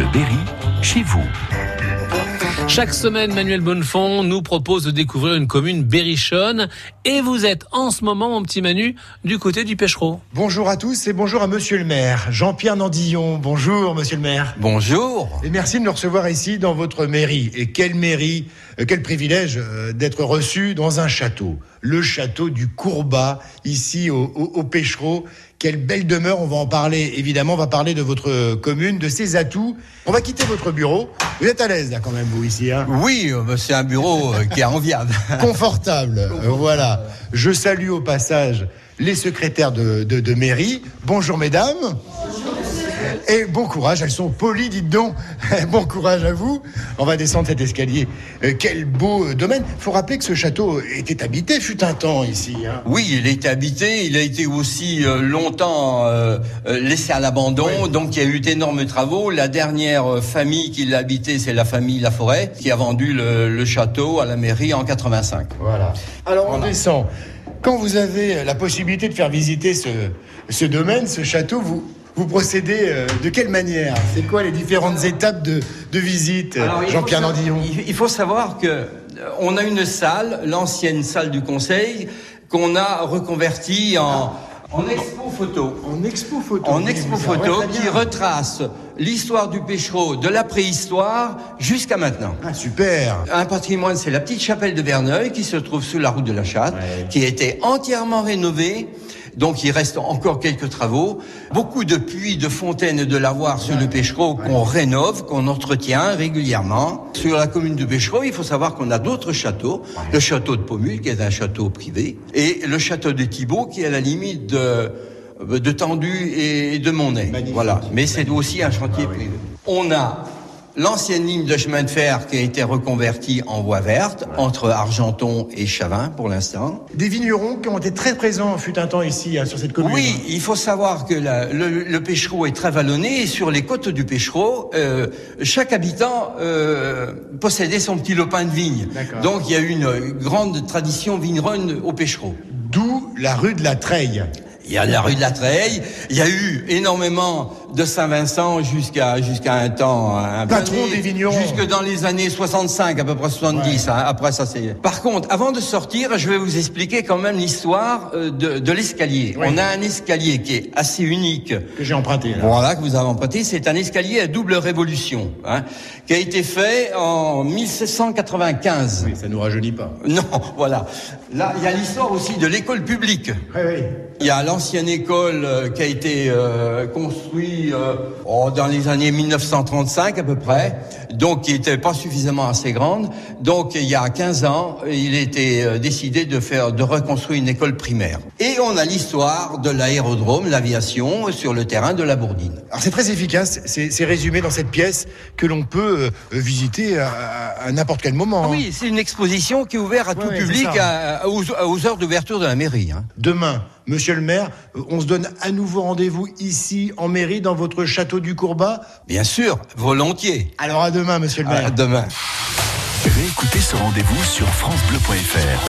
Bleu Berry, chez vous. Chaque semaine, Manuel Bonnefond nous propose de découvrir une commune berrichonne. Et vous êtes en ce moment, mon petit Manu, du côté du Pêchereau. Bonjour à tous et bonjour à Monsieur le maire, Jean-Pierre Nandillon. Bonjour Monsieur le maire. Bonjour. Et merci de nous recevoir ici dans votre mairie. Et quelle mairie, euh, quel privilège euh, d'être reçu dans un château. Le château du Courbat, ici au, au, au Pêchereau. Quelle belle demeure, on va en parler évidemment, on va parler de votre commune, de ses atouts. On va quitter votre bureau. Vous êtes à l'aise là quand même vous ici hein? Oui, euh, c'est un bureau euh, qui est enviable. Confortable, euh, voilà. Je salue au passage les secrétaires de, de, de mairie. Bonjour mesdames. Et bon courage, elles sont polies, dites donc. bon courage à vous. On va descendre cet escalier. Euh, quel beau euh, domaine. Faut rappeler que ce château était habité, fut un temps ici. Hein. Oui, il a été habité, il a été aussi euh, longtemps laissé à l'abandon, Oui. donc il y a eu d'énormes travaux. La dernière famille qui l'a habité, c'est la famille Laforêt, qui a vendu le, le château à la mairie en 85. Voilà. Alors on Voilà. descend. Quand vous avez la possibilité de faire visiter ce, ce domaine, ce château, vous, vous procédez euh, de quelle manière C'est quoi les différentes étapes de, de visite, faut Jean-Pierre Nandillon il- faut savoir que euh, on a une salle, l'ancienne salle du conseil, qu'on a reconvertie en, en expo photo. En expo photo. En expo photo qui retrace l'histoire du pêchereau de la préhistoire jusqu'à maintenant. Ah, super. Un patrimoine, c'est la petite chapelle de Verneuil qui se trouve sous la route de la Chatte, Ouais. qui a été entièrement rénovée. Donc il reste encore quelques travaux. Beaucoup de puits, de fontaines et de lavoirs sur le Pêchereau qu'on rénove, qu'on entretient régulièrement. Sur la commune de Pêchereau, il faut savoir qu'on a d'autres châteaux. Le château de Pomule, qui est un château privé, et le château de Thibault, qui est à la limite de, de Tendu et de Monet. Voilà. Mais c'est aussi un chantier privé. On a l'ancienne ligne de chemin de fer qui a été reconvertie en voie verte entre Argenton et Chavin pour l'instant. Des vignerons qui ont été très présents, fut un temps ici, hein, sur cette commune. Oui, il faut savoir que la- le, le Pêchereau est très vallonné et sur les côtes du Pêchereau, euh, chaque habitant euh, possédait son petit lopin de vigne. Donc il y a eu une grande tradition vigneronne au Pêchereau. D'où la rue de la Treille. Il y a la rue de la Treille, il y a eu énormément de Saint-Vincent jusqu'à jusqu'à un temps un peu Patron des vignerons. jusque dans les années 65 à peu près 70 hein. après ça c'est Par contre, avant de sortir, je vais vous expliquer quand même l'histoire euh, de, de l'escalier. Oui. On a un escalier qui est assez unique. Que j'ai emprunté. Là. Voilà que vous avez emprunté, c'est un escalier à double révolution hein, qui a été fait en 1795. Oui, ça nous rajeunit pas. Non, voilà. Là, il y a l'histoire aussi de l'école publique. Oui, oui. Il y a l'ancienne école euh, qui a été euh, construite euh, oh, dans les années 1935 à peu près, donc qui était pas suffisamment assez grande. Donc il y a 15 ans, il était euh, décidé de faire de reconstruire une école primaire. Et on a l'histoire de l'aérodrome, l'aviation sur le terrain de la Bourdine. Alors c'est très efficace, c'est résumé dans cette pièce que l'on peut euh, visiter à, n'importe quel moment. Ah hein. oui, c'est une exposition qui est ouverte à tout Ouais, public à- aux heures d'ouverture de la mairie. Hein. Demain, monsieur le maire, euh, on se donne à nouveau rendez-vous ici en mairie dans votre château du Courbat. Bien sûr, volontiers. Alors à demain, monsieur le maire. À demain. Réécoutez ce rendez-vous sur FranceBleu.fr.